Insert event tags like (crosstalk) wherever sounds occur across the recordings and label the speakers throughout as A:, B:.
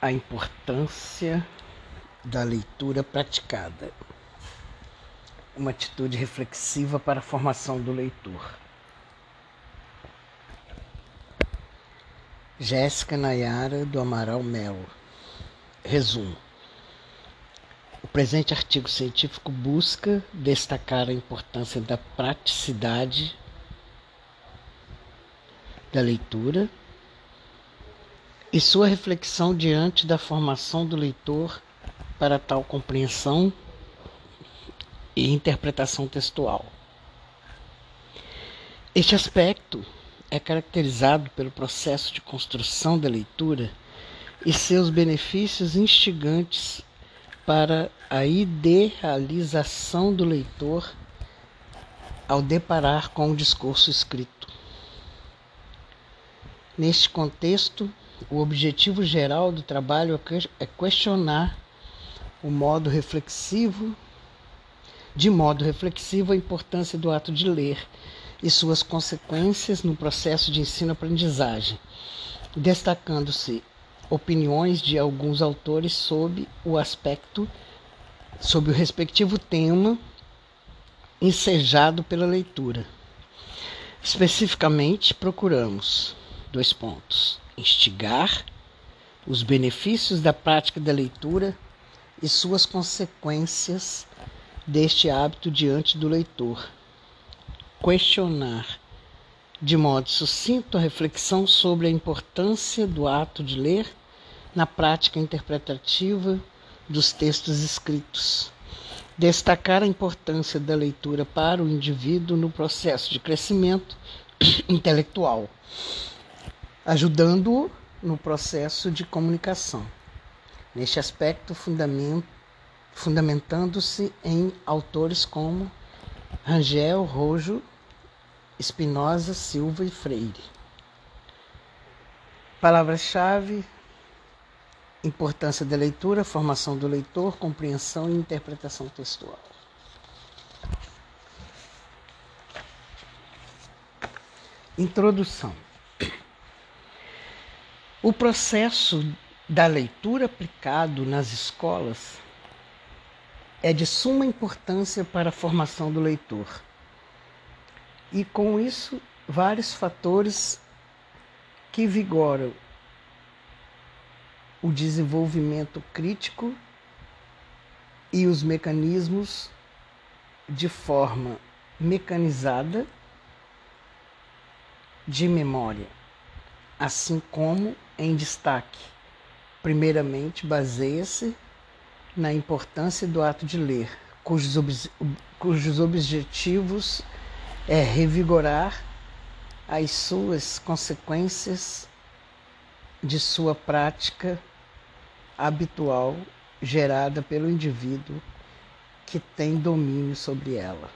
A: a importância da leitura praticada. Uma atitude reflexiva para a formação do leitor. Jéssica Nayara do Amaral Melo. Resumo. O presente artigo científico busca destacar a importância da praticidade da leitura e sua reflexão diante da formação do leitor para tal compreensão e interpretação textual. Este aspecto é caracterizado pelo processo de construção da leitura e seus benefícios instigantes para a idealização do leitor ao deparar com o discurso escrito. Neste contexto, o objetivo geral do trabalho é questionar o modo reflexivo, de modo reflexivo, a importância do ato de ler e suas consequências no processo de ensino-aprendizagem, destacando-se opiniões de alguns autores sobre o aspecto, sobre o respectivo tema ensejado pela leitura. Especificamente, procuramos dois pontos instigar os benefícios da prática da leitura e suas consequências deste hábito diante do leitor. Questionar de modo sucinto a reflexão sobre a importância do ato de ler na prática interpretativa dos textos escritos. Destacar a importância da leitura para o indivíduo no processo de crescimento (clears throat) intelectual ajudando-o no processo de comunicação. Neste aspecto, fundamentando-se em autores como Rangel, Rojo, Espinosa, Silva e Freire. Palavras-chave: importância da leitura, formação do leitor, compreensão e interpretação textual. Introdução. O processo da leitura aplicado nas escolas é de suma importância para a formação do leitor. E com isso, vários fatores que vigoram o desenvolvimento crítico e os mecanismos de forma mecanizada de memória, assim como em destaque. Primeiramente, baseia-se na importância do ato de ler, cujos, ob cujos objetivos é revigorar as suas consequências de sua prática habitual gerada pelo indivíduo que tem domínio sobre ela.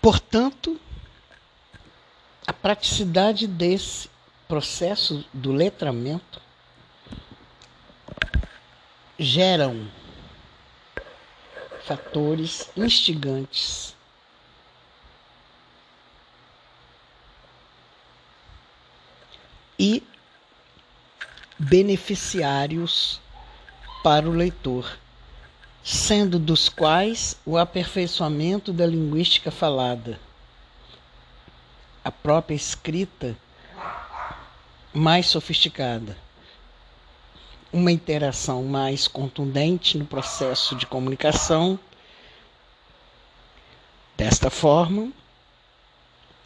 A: Portanto, praticidade desse processo do letramento geram fatores instigantes. E beneficiários para o leitor, sendo dos quais o aperfeiçoamento da linguística falada a própria escrita mais sofisticada, uma interação mais contundente no processo de comunicação. Desta forma,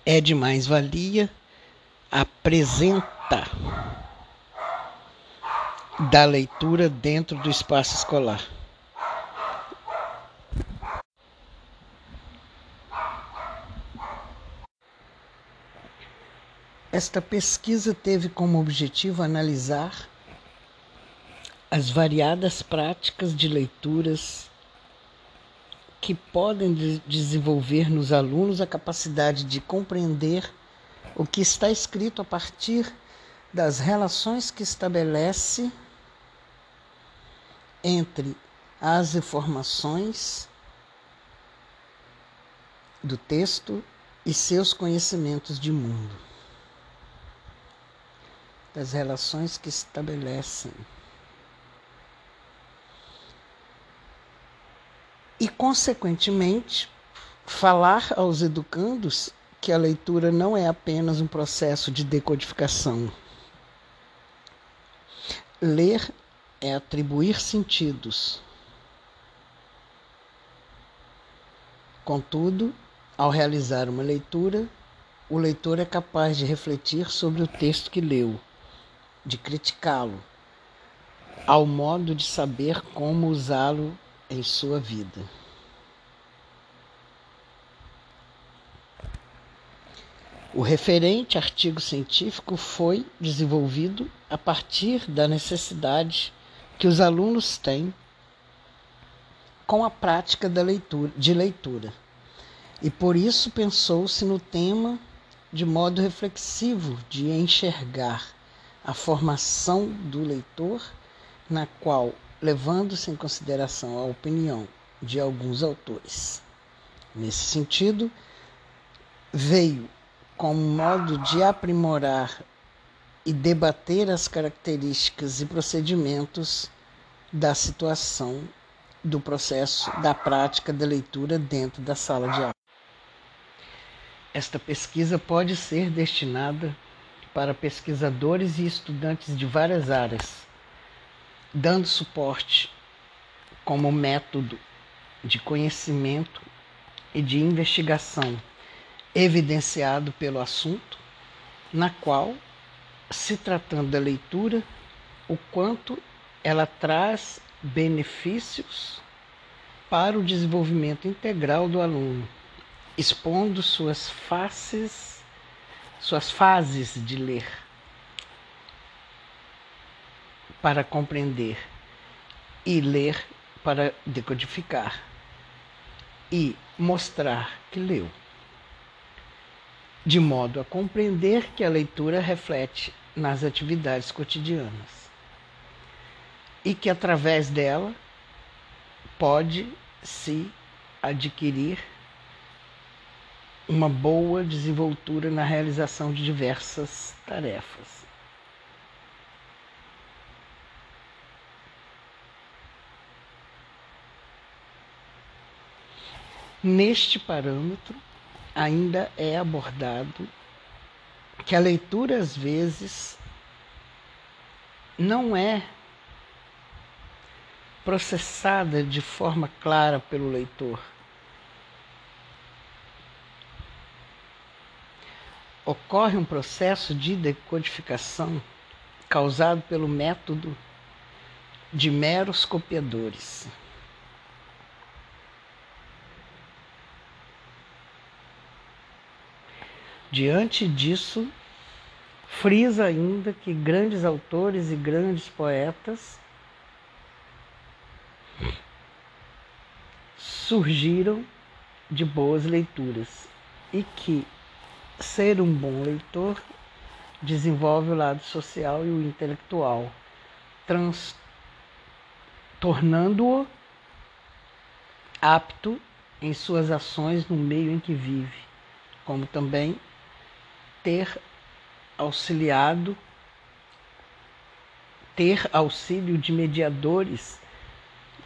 A: é de mais valia apresenta da leitura dentro do espaço escolar. Esta pesquisa teve como objetivo analisar as variadas práticas de leituras que podem desenvolver nos alunos a capacidade de compreender o que está escrito a partir das relações que estabelece entre as informações do texto e seus conhecimentos de mundo. Das relações que estabelecem. E, consequentemente, falar aos educandos que a leitura não é apenas um processo de decodificação. Ler é atribuir sentidos. Contudo, ao realizar uma leitura, o leitor é capaz de refletir sobre o texto que leu, de criticá-lo, ao modo de saber como usá-lo em sua vida. O referente artigo científico foi desenvolvido a partir da necessidade que os alunos têm com a prática da leitura, de leitura. E por isso pensou-se no tema de modo reflexivo de enxergar a formação do leitor, na qual levando-se em consideração a opinião de alguns autores. Nesse sentido, veio como modo de aprimorar e debater as características e procedimentos da situação do processo da prática da leitura dentro da sala de aula. Esta pesquisa pode ser destinada para pesquisadores e estudantes de várias áreas, dando suporte como método de conhecimento e de investigação evidenciado pelo assunto, na qual, se tratando da leitura, o quanto ela traz benefícios para o desenvolvimento integral do aluno, expondo suas faces, suas fases de ler para compreender e ler para decodificar e mostrar que leu, de modo a compreender que a leitura reflete nas atividades cotidianas e que através dela pode se adquirir uma boa desenvoltura na realização de diversas tarefas. Neste parâmetro, ainda é abordado que a leitura, às vezes, não é processada de forma clara pelo leitor. Ocorre um processo de decodificação causado pelo método de meros copiadores. Diante disso, frisa ainda que grandes autores e grandes poetas surgiram de boas leituras e que ser um bom leitor desenvolve o lado social e o intelectual, tornando-o apto em suas ações no meio em que vive, como também ter auxiliado, ter auxílio de mediadores,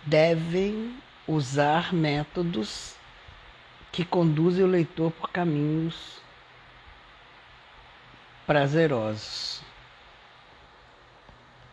A: devem usar métodos que conduzem o leitor por caminhos prazerosos.